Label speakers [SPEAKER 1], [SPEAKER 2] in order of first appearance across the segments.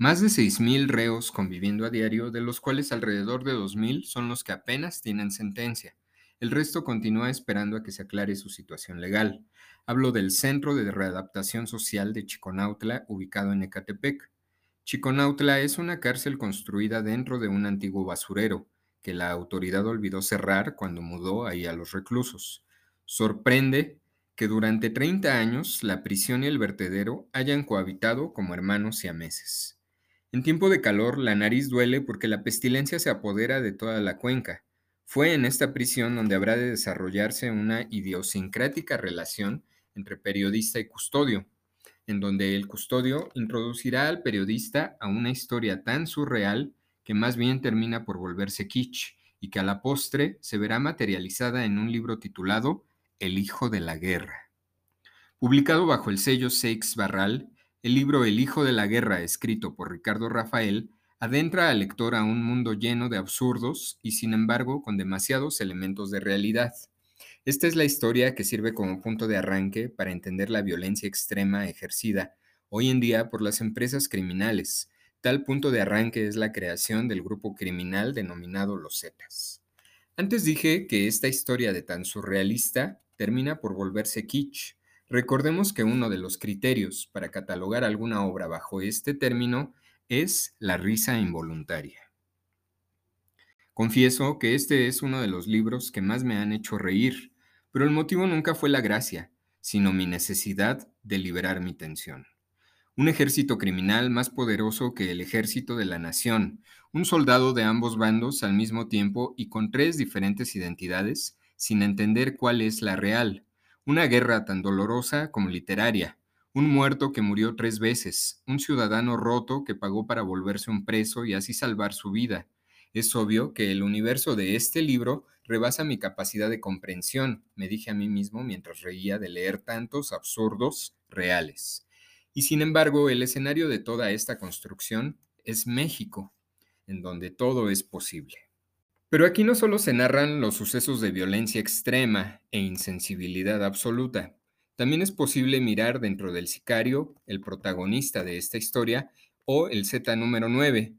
[SPEAKER 1] Más de 6.000 reos conviviendo a diario, de los cuales alrededor de 2.000 son los que apenas tienen sentencia. El resto continúa esperando a que se aclare su situación legal. Hablo del Centro de Readaptación Social de Chiconautla, ubicado en Ecatepec. Chiconautla es una cárcel construida dentro de un antiguo basurero, que la autoridad olvidó cerrar cuando mudó ahí a los reclusos. Sorprende que durante 30 años la prisión y el vertedero hayan cohabitado como hermanos siameses. En tiempo de calor, la nariz duele porque la pestilencia se apodera de toda la cuenca. Fue en esta prisión donde habrá de desarrollarse una idiosincrática relación entre periodista y custodio, en donde el custodio introducirá al periodista a una historia tan surreal que más bien termina por volverse kitsch y que a la postre se verá materializada en un libro titulado El Hijo de la Guerra. Publicado bajo el sello Seix Barral, el libro El Hijo de la Guerra, escrito por Ricardo Rafael, adentra al lector a un mundo lleno de absurdos y sin embargo con demasiados elementos de realidad. Esta es la historia que sirve como punto de arranque para entender la violencia extrema ejercida hoy en día por las empresas criminales. Tal punto de arranque es la creación del grupo criminal denominado Los Zetas. Antes dije que esta historia de tan surrealista termina por volverse kitsch. Recordemos que uno de los criterios para catalogar alguna obra bajo este término es la risa involuntaria. Confieso que este es uno de los libros que más me han hecho reír, pero el motivo nunca fue la gracia, sino mi necesidad de liberar mi tensión. Un ejército criminal más poderoso que el ejército de la nación, un soldado de ambos bandos al mismo tiempo y con tres diferentes identidades, sin entender cuál es la real. Una guerra tan dolorosa como literaria, un muerto que murió tres veces, un ciudadano roto que pagó para volverse un preso y así salvar su vida. Es obvio que el universo de este libro rebasa mi capacidad de comprensión, me dije a mí mismo mientras reía de leer tantos absurdos reales. Y sin embargo, el escenario de toda esta construcción es México, en donde todo es posible. Pero aquí no solo se narran los sucesos de violencia extrema e insensibilidad absoluta, también es posible mirar dentro del sicario, el protagonista de esta historia, o el Z número 9.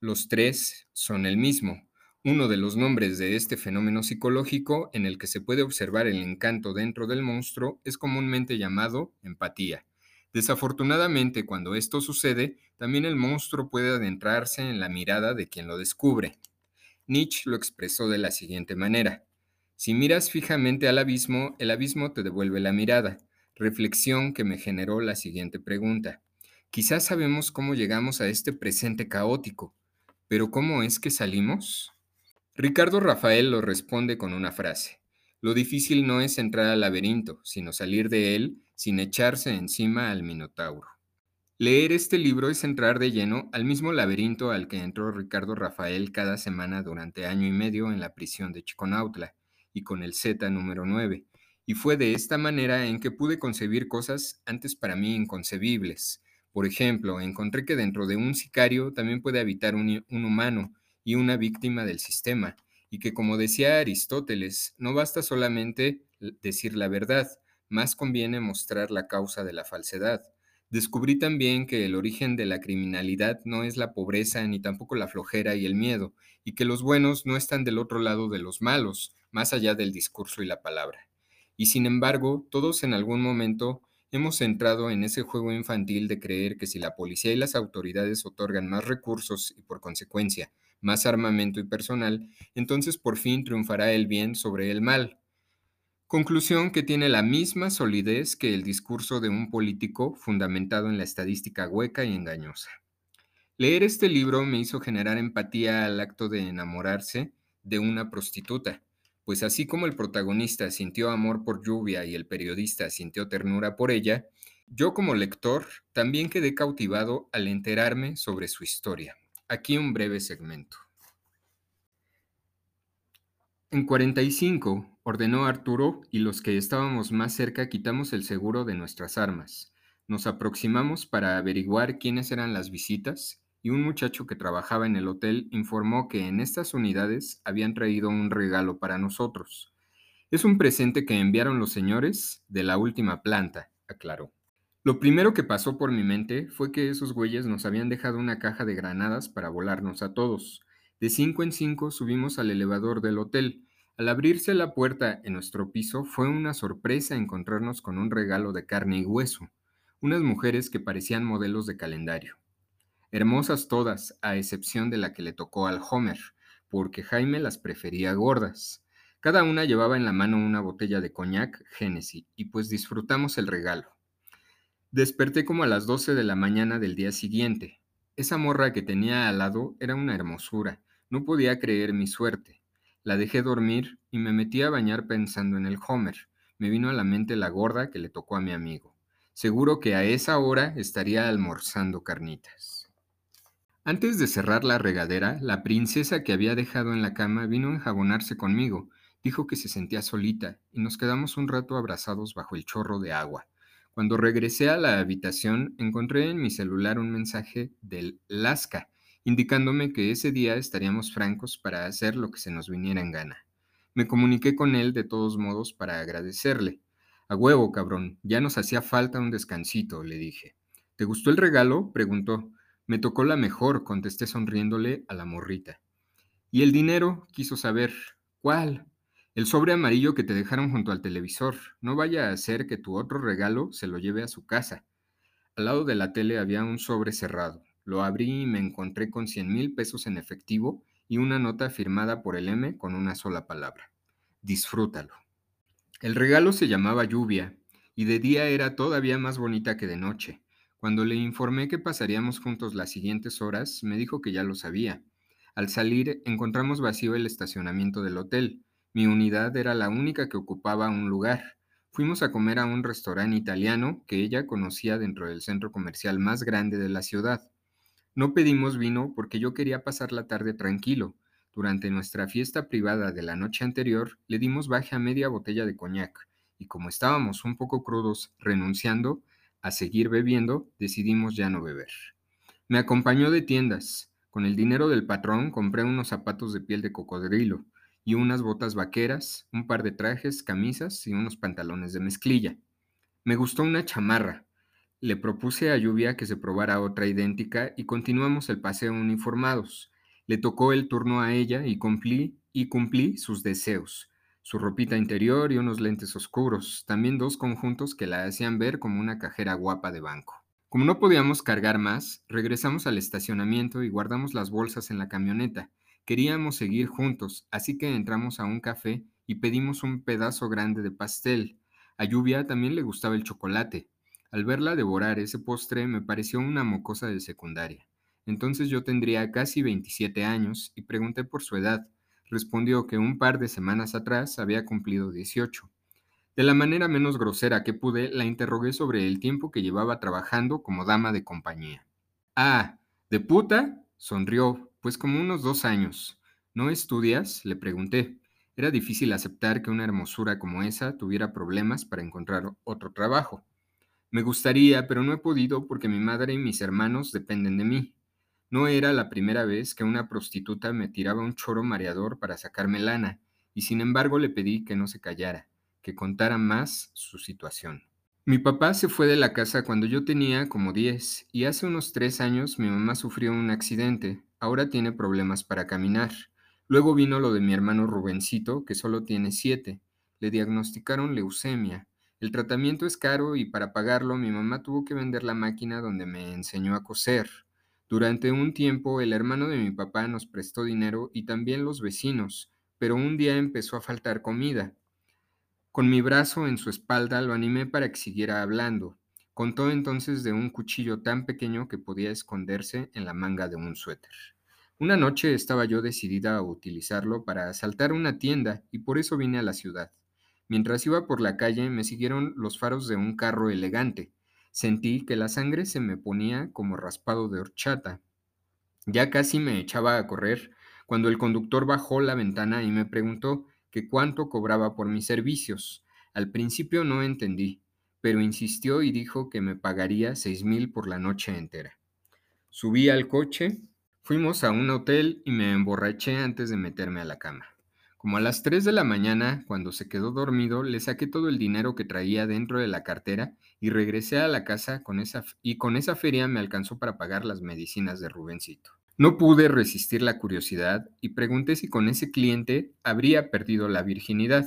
[SPEAKER 1] Los tres son el mismo. Uno de los nombres de este fenómeno psicológico en el que se puede observar el encanto dentro del monstruo es comúnmente llamado empatía. Desafortunadamente, cuando esto sucede, también el monstruo puede adentrarse en la mirada de quien lo descubre. Nietzsche lo expresó de la siguiente manera. Si miras fijamente al abismo, el abismo te devuelve la mirada. Reflexión que me generó la siguiente pregunta. Quizás sabemos cómo llegamos a este presente caótico, pero ¿cómo es que salimos? Ricardo Rafael lo responde con una frase. Lo difícil no es entrar al laberinto, sino salir de él sin echarse encima al Minotauro. Leer este libro es entrar de lleno al mismo laberinto al que entró Ricardo Rafael cada semana durante año y medio en la prisión de Chiconautla y con el Z número 9, y fue de esta manera en que pude concebir cosas antes para mí inconcebibles. Por ejemplo, encontré que dentro de un sicario también puede habitar un, un humano y una víctima del sistema, y que como decía Aristóteles, no basta solamente decir la verdad, más conviene mostrar la causa de la falsedad. Descubrí también que el origen de la criminalidad no es la pobreza ni tampoco la flojera y el miedo, y que los buenos no están del otro lado de los malos, más allá del discurso y la palabra. Y sin embargo, todos en algún momento hemos entrado en ese juego infantil de creer que si la policía y las autoridades otorgan más recursos y por consecuencia más armamento y personal, entonces por fin triunfará el bien sobre el mal, Conclusión que tiene la misma solidez que el discurso de un político fundamentado en la estadística hueca y engañosa. Leer este libro me hizo generar empatía al acto de enamorarse de una prostituta, pues así como el protagonista sintió amor por Lluvia y el periodista sintió ternura por ella, yo como lector también quedé cautivado al enterarme sobre su historia. Aquí un breve segmento. En 45, ordenó Arturo, y los que estábamos más cerca quitamos el seguro de nuestras armas. Nos aproximamos para averiguar quiénes eran las visitas, y un muchacho que trabajaba en el hotel informó que en estas unidades habían traído un regalo para nosotros. Es un presente que enviaron los señores de la última planta, aclaró. Lo primero que pasó por mi mente fue que esos güeyes nos habían dejado una caja de granadas para volarnos a todos. De cinco en cinco subimos al elevador del hotel. Al abrirse la puerta en nuestro piso fue una sorpresa encontrarnos con un regalo de carne y hueso, unas mujeres que parecían modelos de calendario. Hermosas todas, a excepción de la que le tocó al Homer, porque Jaime las prefería gordas. Cada una llevaba en la mano una botella de coñac Genesis y pues disfrutamos el regalo. Desperté como a las 12 de la mañana del día siguiente. Esa morra que tenía al lado era una hermosura. No podía creer mi suerte. La dejé dormir y me metí a bañar pensando en el Homer. Me vino a la mente la gorda que le tocó a mi amigo. Seguro que a esa hora estaría almorzando carnitas. Antes de cerrar la regadera, la princesa que había dejado en la cama vino a enjabonarse conmigo. Dijo que se sentía solita y nos quedamos un rato abrazados bajo el chorro de agua. Cuando regresé a la habitación, encontré en mi celular un mensaje del Lasca, indicándome que ese día estaríamos francos para hacer lo que se nos viniera en gana. Me comuniqué con él de todos modos para agradecerle. A huevo, cabrón, ya nos hacía falta un descansito, le dije. ¿Te gustó el regalo? preguntó. Me tocó la mejor, contesté sonriéndole a la morrita. ¿Y el dinero? quiso saber. ¿Cuál? El sobre amarillo que te dejaron junto al televisor. No vaya a ser que tu otro regalo se lo lleve a su casa. Al lado de la tele había un sobre cerrado. Lo abrí y me encontré con cien mil pesos en efectivo y una nota firmada por el M con una sola palabra. Disfrútalo. El regalo se llamaba lluvia y de día era todavía más bonita que de noche. Cuando le informé que pasaríamos juntos las siguientes horas, me dijo que ya lo sabía. Al salir encontramos vacío el estacionamiento del hotel. Mi unidad era la única que ocupaba un lugar. Fuimos a comer a un restaurante italiano que ella conocía dentro del centro comercial más grande de la ciudad. No pedimos vino porque yo quería pasar la tarde tranquilo. Durante nuestra fiesta privada de la noche anterior le dimos baje a media botella de coñac y como estábamos un poco crudos renunciando a seguir bebiendo, decidimos ya no beber. Me acompañó de tiendas. Con el dinero del patrón compré unos zapatos de piel de cocodrilo y unas botas vaqueras, un par de trajes, camisas y unos pantalones de mezclilla. Me gustó una chamarra. Le propuse a Lluvia que se probara otra idéntica y continuamos el paseo uniformados. Le tocó el turno a ella y cumplí y cumplí sus deseos. Su ropita interior y unos lentes oscuros, también dos conjuntos que la hacían ver como una cajera guapa de banco. Como no podíamos cargar más, regresamos al estacionamiento y guardamos las bolsas en la camioneta. Queríamos seguir juntos, así que entramos a un café y pedimos un pedazo grande de pastel. A Lluvia también le gustaba el chocolate. Al verla devorar ese postre me pareció una mocosa de secundaria. Entonces yo tendría casi 27 años y pregunté por su edad. Respondió que un par de semanas atrás había cumplido 18. De la manera menos grosera que pude, la interrogué sobre el tiempo que llevaba trabajando como dama de compañía. Ah, ¿de puta? Sonrió, pues como unos dos años. ¿No estudias? Le pregunté. Era difícil aceptar que una hermosura como esa tuviera problemas para encontrar otro trabajo. Me gustaría, pero no he podido porque mi madre y mis hermanos dependen de mí. No era la primera vez que una prostituta me tiraba un choro mareador para sacarme lana, y sin embargo le pedí que no se callara, que contara más su situación. Mi papá se fue de la casa cuando yo tenía como 10 y hace unos tres años mi mamá sufrió un accidente. Ahora tiene problemas para caminar. Luego vino lo de mi hermano Rubencito, que solo tiene 7. Le diagnosticaron leucemia. El tratamiento es caro y para pagarlo mi mamá tuvo que vender la máquina donde me enseñó a coser. Durante un tiempo el hermano de mi papá nos prestó dinero y también los vecinos, pero un día empezó a faltar comida. Con mi brazo en su espalda lo animé para que siguiera hablando. Contó entonces de un cuchillo tan pequeño que podía esconderse en la manga de un suéter. Una noche estaba yo decidida a utilizarlo para asaltar una tienda y por eso vine a la ciudad. Mientras iba por la calle me siguieron los faros de un carro elegante. Sentí que la sangre se me ponía como raspado de horchata. Ya casi me echaba a correr cuando el conductor bajó la ventana y me preguntó que cuánto cobraba por mis servicios. Al principio no entendí, pero insistió y dijo que me pagaría seis mil por la noche entera. Subí al coche, fuimos a un hotel y me emborraché antes de meterme a la cama. Como a las 3 de la mañana, cuando se quedó dormido, le saqué todo el dinero que traía dentro de la cartera y regresé a la casa con esa, y con esa feria me alcanzó para pagar las medicinas de Rubencito. No pude resistir la curiosidad y pregunté si con ese cliente habría perdido la virginidad.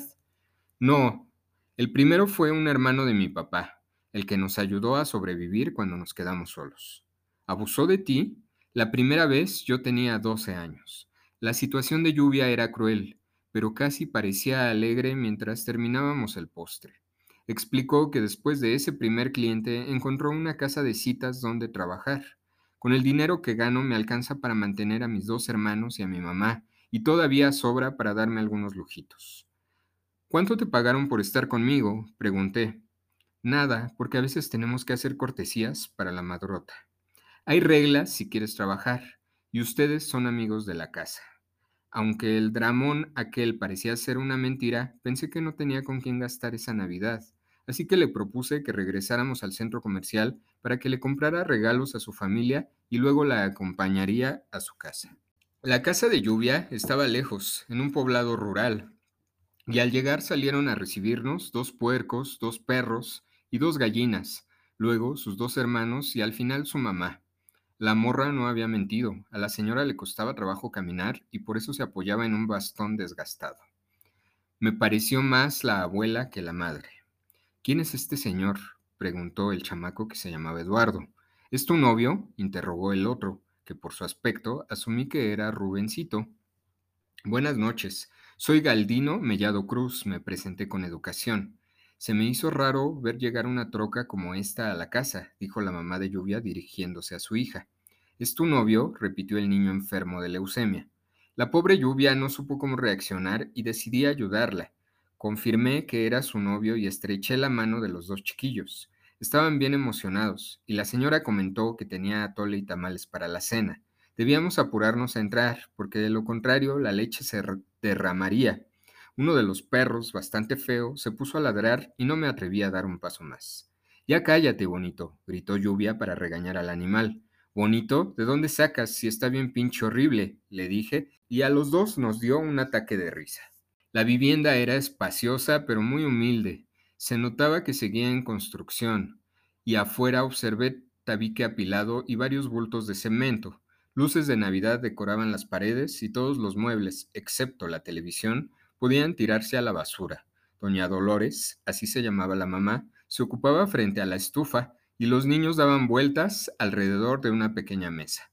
[SPEAKER 1] No, el primero fue un hermano de mi papá, el que nos ayudó a sobrevivir cuando nos quedamos solos. ¿Abusó de ti? La primera vez yo tenía 12 años. La situación de lluvia era cruel pero casi parecía alegre mientras terminábamos el postre. Explicó que después de ese primer cliente encontró una casa de citas donde trabajar. Con el dinero que gano me alcanza para mantener a mis dos hermanos y a mi mamá, y todavía sobra para darme algunos lujitos. ¿Cuánto te pagaron por estar conmigo? pregunté. Nada, porque a veces tenemos que hacer cortesías para la madrota. Hay reglas si quieres trabajar, y ustedes son amigos de la casa. Aunque el dramón aquel parecía ser una mentira, pensé que no tenía con quién gastar esa Navidad, así que le propuse que regresáramos al centro comercial para que le comprara regalos a su familia y luego la acompañaría a su casa. La casa de lluvia estaba lejos, en un poblado rural, y al llegar salieron a recibirnos dos puercos, dos perros y dos gallinas, luego sus dos hermanos y al final su mamá. La morra no había mentido, a la señora le costaba trabajo caminar y por eso se apoyaba en un bastón desgastado. Me pareció más la abuela que la madre. ¿Quién es este señor? preguntó el chamaco que se llamaba Eduardo. ¿Es tu novio? interrogó el otro, que por su aspecto asumí que era Rubencito. Buenas noches. Soy Galdino Mellado Cruz, me presenté con educación. Se me hizo raro ver llegar una troca como esta a la casa, dijo la mamá de Lluvia dirigiéndose a su hija. ¿Es tu novio? repitió el niño enfermo de leucemia. La pobre Lluvia no supo cómo reaccionar y decidí ayudarla. Confirmé que era su novio y estreché la mano de los dos chiquillos. Estaban bien emocionados, y la señora comentó que tenía atole y tamales para la cena. Debíamos apurarnos a entrar, porque de lo contrario la leche se derramaría. Uno de los perros, bastante feo, se puso a ladrar y no me atreví a dar un paso más. Ya cállate, bonito, gritó Lluvia para regañar al animal. Bonito, ¿de dónde sacas si está bien pinche horrible? le dije, y a los dos nos dio un ataque de risa. La vivienda era espaciosa pero muy humilde. Se notaba que seguía en construcción, y afuera observé tabique apilado y varios bultos de cemento. Luces de Navidad decoraban las paredes y todos los muebles, excepto la televisión, podían tirarse a la basura. Doña Dolores, así se llamaba la mamá, se ocupaba frente a la estufa y los niños daban vueltas alrededor de una pequeña mesa.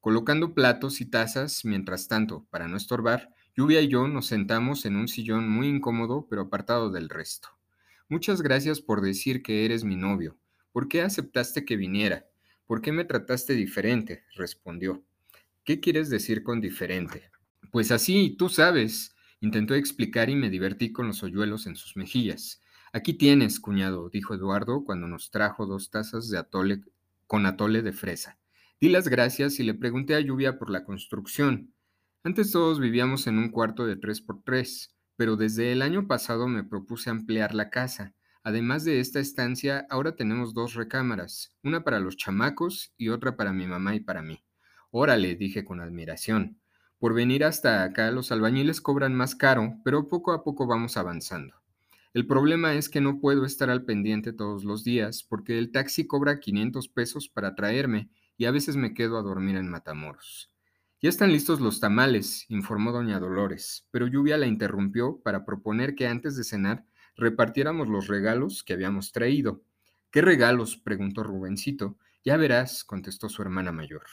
[SPEAKER 1] Colocando platos y tazas, mientras tanto, para no estorbar, Lluvia y yo nos sentamos en un sillón muy incómodo pero apartado del resto. Muchas gracias por decir que eres mi novio. ¿Por qué aceptaste que viniera? ¿Por qué me trataste diferente? respondió. ¿Qué quieres decir con diferente? Pues así, tú sabes. Intentó explicar y me divertí con los hoyuelos en sus mejillas. Aquí tienes, cuñado, dijo Eduardo cuando nos trajo dos tazas de atole con atole de fresa. Di las gracias y le pregunté a Lluvia por la construcción. Antes todos vivíamos en un cuarto de tres por tres, pero desde el año pasado me propuse ampliar la casa. Además de esta estancia, ahora tenemos dos recámaras, una para los chamacos y otra para mi mamá y para mí. Órale, dije con admiración. Por venir hasta acá los albañiles cobran más caro, pero poco a poco vamos avanzando. El problema es que no puedo estar al pendiente todos los días porque el taxi cobra 500 pesos para traerme y a veces me quedo a dormir en Matamoros. Ya están listos los tamales, informó doña Dolores, pero Lluvia la interrumpió para proponer que antes de cenar repartiéramos los regalos que habíamos traído. ¿Qué regalos? preguntó Rubencito. Ya verás, contestó su hermana mayor.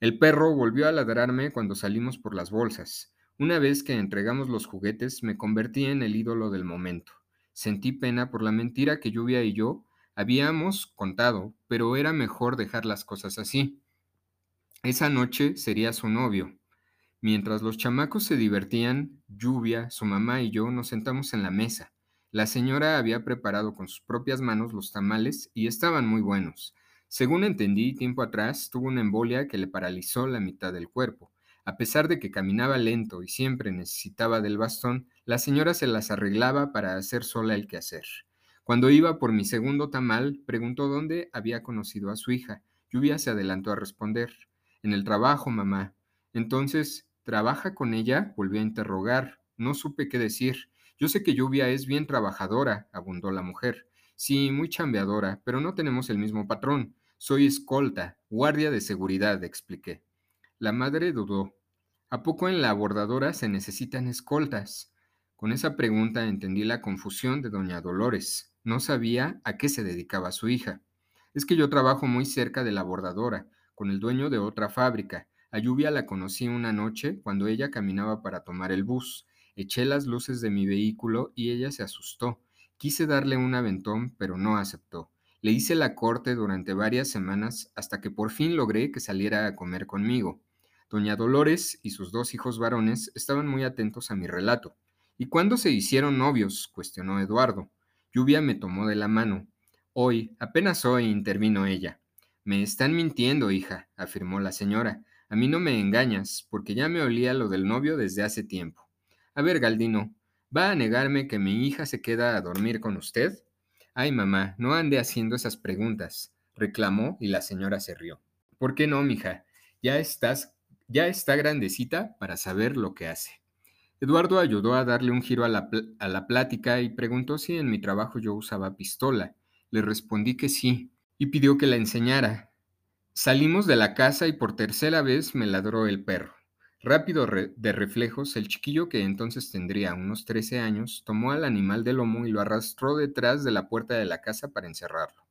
[SPEAKER 1] El perro volvió a ladrarme cuando salimos por las bolsas. Una vez que entregamos los juguetes, me convertí en el ídolo del momento. Sentí pena por la mentira que Lluvia y yo habíamos contado, pero era mejor dejar las cosas así. Esa noche sería su novio. Mientras los chamacos se divertían, Lluvia, su mamá y yo nos sentamos en la mesa. La señora había preparado con sus propias manos los tamales y estaban muy buenos. Según entendí, tiempo atrás tuvo una embolia que le paralizó la mitad del cuerpo. A pesar de que caminaba lento y siempre necesitaba del bastón, la señora se las arreglaba para hacer sola el quehacer. Cuando iba por mi segundo tamal, preguntó dónde había conocido a su hija. Lluvia se adelantó a responder. En el trabajo, mamá. Entonces, ¿trabaja con ella? Volvió a interrogar, No supe qué decir. Yo sé que Lluvia es bien trabajadora, abundó la mujer. Sí, muy chambeadora, pero no tenemos el mismo patrón. Soy escolta, guardia de seguridad, expliqué. La madre dudó. ¿A poco en la bordadora se necesitan escoltas? Con esa pregunta entendí la confusión de doña Dolores. No sabía a qué se dedicaba su hija. Es que yo trabajo muy cerca de la bordadora, con el dueño de otra fábrica. A Lluvia la conocí una noche cuando ella caminaba para tomar el bus. Eché las luces de mi vehículo y ella se asustó. Quise darle un aventón, pero no aceptó. Le hice la corte durante varias semanas hasta que por fin logré que saliera a comer conmigo. Doña Dolores y sus dos hijos varones estaban muy atentos a mi relato. ¿Y cuándo se hicieron novios? cuestionó Eduardo. Lluvia me tomó de la mano. Hoy, apenas hoy, intervino ella. Me están mintiendo, hija, afirmó la señora. A mí no me engañas, porque ya me olía lo del novio desde hace tiempo. A ver, Galdino, ¿va a negarme que mi hija se queda a dormir con usted? Ay, mamá, no ande haciendo esas preguntas, reclamó y la señora se rió. ¿Por qué no, mija? Ya estás, ya está grandecita para saber lo que hace. Eduardo ayudó a darle un giro a la, a la plática y preguntó si en mi trabajo yo usaba pistola. Le respondí que sí, y pidió que la enseñara. Salimos de la casa y por tercera vez me ladró el perro. Rápido de reflejos, el chiquillo, que entonces tendría unos 13 años, tomó al animal del lomo y lo arrastró detrás de la puerta de la casa para encerrarlo.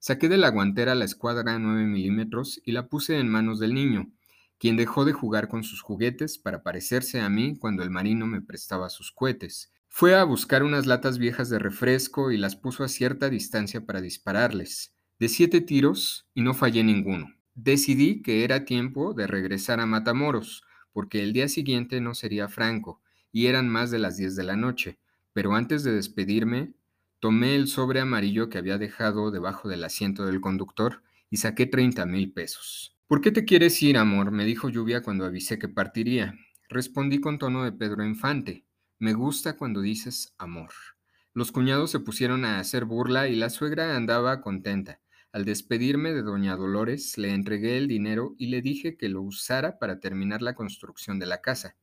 [SPEAKER 1] Saqué de la guantera la escuadra 9 milímetros y la puse en manos del niño, quien dejó de jugar con sus juguetes para parecerse a mí cuando el marino me prestaba sus cohetes. Fue a buscar unas latas viejas de refresco y las puso a cierta distancia para dispararles. De siete tiros y no fallé ninguno. Decidí que era tiempo de regresar a Matamoros, porque el día siguiente no sería franco y eran más de las 10 de la noche. Pero antes de despedirme, tomé el sobre amarillo que había dejado debajo del asiento del conductor y saqué 30 mil pesos. ¿Por qué te quieres ir, amor? me dijo Lluvia cuando avisé que partiría. Respondí con tono de Pedro Infante. Me gusta cuando dices amor. Los cuñados se pusieron a hacer burla y la suegra andaba contenta. Al despedirme de doña Dolores, le entregué el dinero y le dije que lo usara para terminar la construcción de la casa.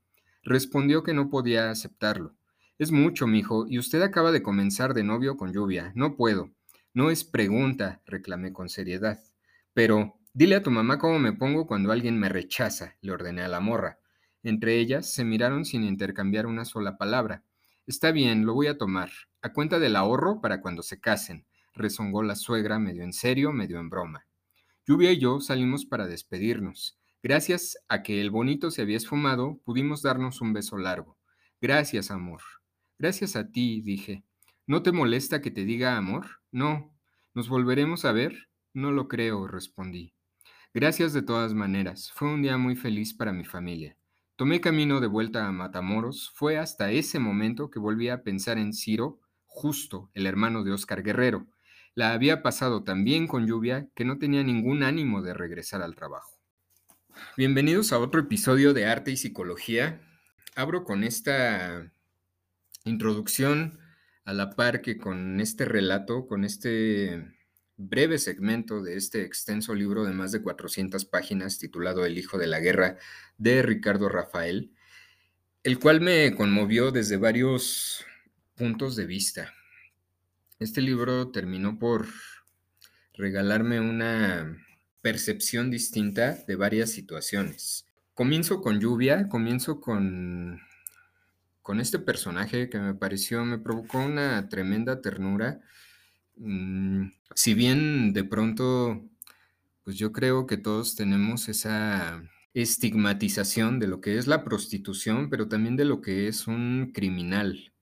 [SPEAKER 1] Respondió que no podía aceptarlo. Es mucho, mijo, y usted acaba de comenzar de novio con lluvia. No puedo. No es pregunta, reclamé con seriedad. Pero, Dile a tu mamá cómo me pongo cuando alguien me rechaza, le ordené a la morra. Entre ellas se miraron sin intercambiar una sola palabra. Está bien, lo voy a tomar. A cuenta del ahorro para cuando se casen, rezongó la suegra medio en serio, medio en broma. Lluvia y yo salimos para despedirnos. Gracias a que el bonito se había esfumado, pudimos darnos un beso largo. Gracias, amor. Gracias a ti, dije. ¿No te molesta que te diga amor? No. ¿Nos volveremos a ver? No lo creo, respondí. Gracias de todas maneras, fue un día muy feliz para mi familia. Tomé camino de vuelta a Matamoros, fue hasta ese momento que volví a pensar en Ciro, justo el hermano de Oscar Guerrero. La había pasado tan bien con lluvia que no tenía ningún ánimo de regresar al trabajo. Bienvenidos a otro episodio de Arte y Psicología. Abro con esta introducción a la par que con este relato, con este breve segmento de este extenso libro de más de 400 páginas titulado El Hijo de la Guerra de Ricardo Rafael, el cual me conmovió desde varios puntos de vista. Este libro terminó por regalarme una percepción distinta de varias situaciones. Comienzo con lluvia, comienzo con, con este personaje que me pareció, me provocó una tremenda ternura Mm, si bien de pronto, pues yo creo que todos tenemos esa estigmatización de lo que es la prostitución, pero también de lo que es un criminal.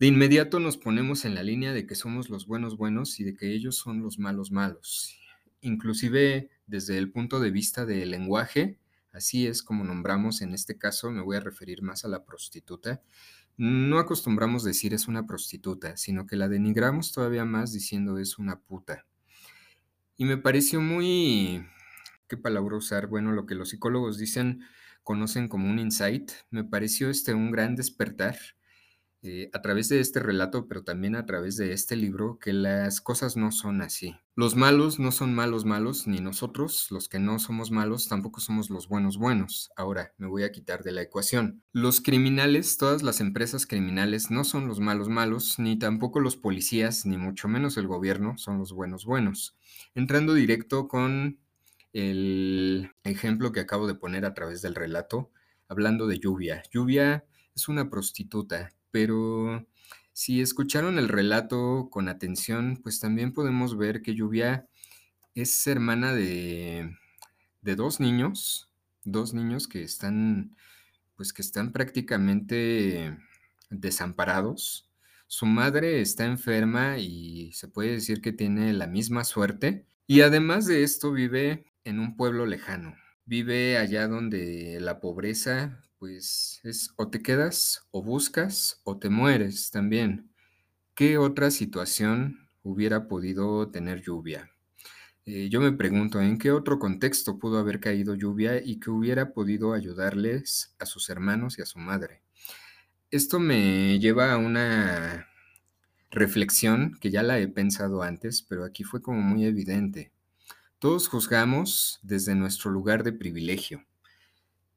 [SPEAKER 1] De inmediato nos ponemos en la línea de que somos los buenos buenos y de que ellos son los malos malos. Inclusive desde el punto de vista del lenguaje, así es como nombramos en este caso, me voy a referir más a la prostituta, no acostumbramos decir es una prostituta, sino que la denigramos todavía más diciendo es una puta. Y me pareció muy, ¿qué palabra usar? Bueno, lo que los psicólogos dicen, conocen como un insight, me pareció este un gran despertar eh, a través de este relato, pero también a través de este libro, que las cosas no son así. Los malos no son malos malos, ni nosotros, los que no somos malos, tampoco somos los buenos buenos. Ahora, me voy a quitar de la ecuación. Los criminales, todas las empresas criminales, no son los malos malos, ni tampoco los policías, ni mucho menos el gobierno, son los buenos buenos. Entrando directo con el ejemplo que acabo de poner a través del relato, hablando de lluvia. Lluvia es una prostituta, pero si escucharon el relato con atención, pues también podemos ver que Lluvia es hermana de, de dos niños, dos niños que están, pues que están prácticamente desamparados. Su madre está enferma y se puede decir que tiene la misma suerte. Y además de esto vive en un pueblo lejano. Vive allá donde la pobreza pues es o te quedas o buscas o te mueres también. ¿Qué otra situación hubiera podido tener lluvia? Eh, yo me pregunto, ¿en qué otro contexto pudo haber caído lluvia y que hubiera podido ayudarles a sus hermanos y a su madre? Esto me lleva a una reflexión que ya la he pensado antes, pero aquí fue como muy evidente. Todos juzgamos desde nuestro lugar de privilegio.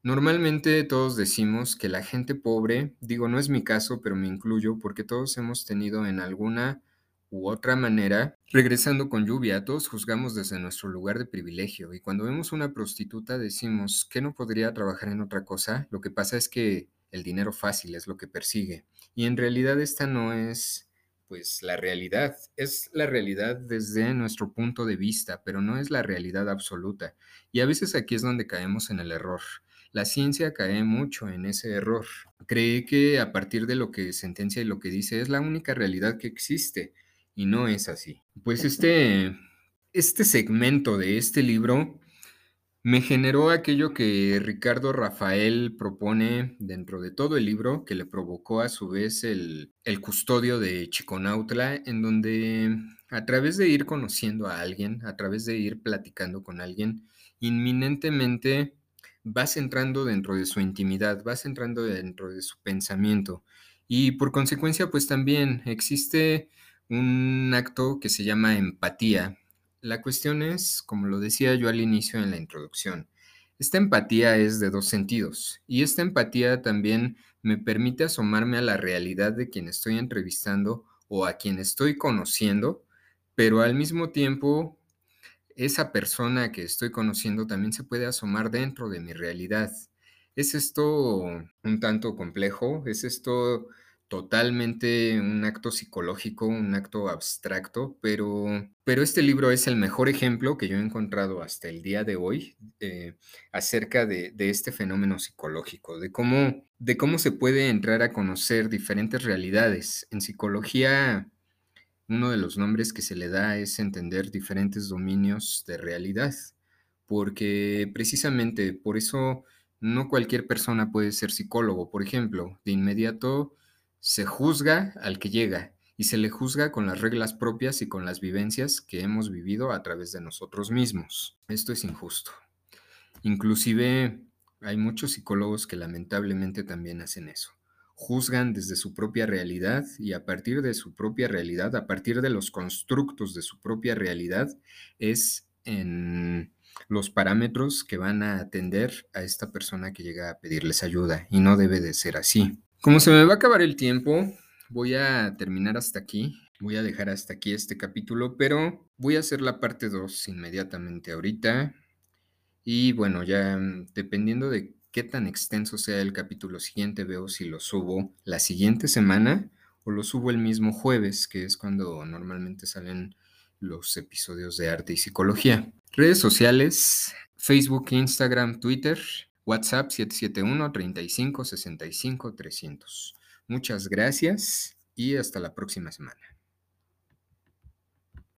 [SPEAKER 1] Normalmente todos decimos que la gente pobre, digo, no es mi caso, pero me incluyo porque todos hemos tenido en alguna u otra manera, regresando con lluvia, todos juzgamos desde nuestro lugar de privilegio y cuando vemos una prostituta decimos que no podría trabajar en otra cosa, lo que pasa es que el dinero fácil es lo que persigue y en realidad esta no es pues la realidad, es la realidad desde nuestro punto de vista, pero no es la realidad absoluta y a veces aquí es donde caemos en el error. La ciencia cae mucho en ese error. Cree que a partir de lo que sentencia y lo que dice es la única realidad que existe y no es así. Pues este, este segmento de este libro me generó aquello que Ricardo Rafael propone dentro de todo el libro, que le provocó a su vez el, el, custodio de Chiconautla, en donde a través de ir conociendo a alguien, a través de ir platicando con alguien, inminentemente vas entrando dentro de su intimidad, vas entrando dentro de su pensamiento. Y por consecuencia, pues también existe un acto que se llama empatía. La cuestión es, como lo decía yo al inicio en la introducción, esta empatía es de dos sentidos y esta empatía también me permite asomarme a la realidad de quien estoy entrevistando o a quien estoy conociendo, pero al mismo tiempo esa persona que estoy conociendo también se puede asomar dentro de mi realidad. ¿Es esto un tanto complejo? ¿Es esto totalmente un acto psicológico, un acto abstracto? Pero, pero este libro es el mejor ejemplo que yo he encontrado hasta el día de hoy eh, acerca de, de, este fenómeno psicológico, de cómo, de cómo se puede entrar a conocer diferentes realidades. En psicología uno de los nombres que se le da es entender diferentes dominios de realidad, porque precisamente por eso no cualquier persona puede ser psicólogo. Por ejemplo, de inmediato se juzga al que llega y se le juzga con las reglas propias y con las vivencias que hemos vivido a través de nosotros mismos. Esto es injusto. Inclusive hay muchos psicólogos que lamentablemente también hacen eso juzgan desde su propia realidad y a partir de su propia realidad, a partir de los constructos de su propia realidad, es en los parámetros que van a atender a esta persona que llega a pedirles ayuda y no debe de ser así. Como se me va a acabar el tiempo, voy a terminar hasta aquí. Voy a dejar hasta aquí este capítulo, pero voy a hacer la parte 2 inmediatamente ahorita. Y bueno, ya dependiendo de qué tan extenso sea el capítulo siguiente, veo si lo subo la siguiente semana o lo subo el mismo jueves, que es cuando normalmente salen los episodios de arte y psicología. Redes sociales, Facebook, Instagram, Twitter, WhatsApp 771 35 65 300. Muchas gracias y hasta la próxima semana.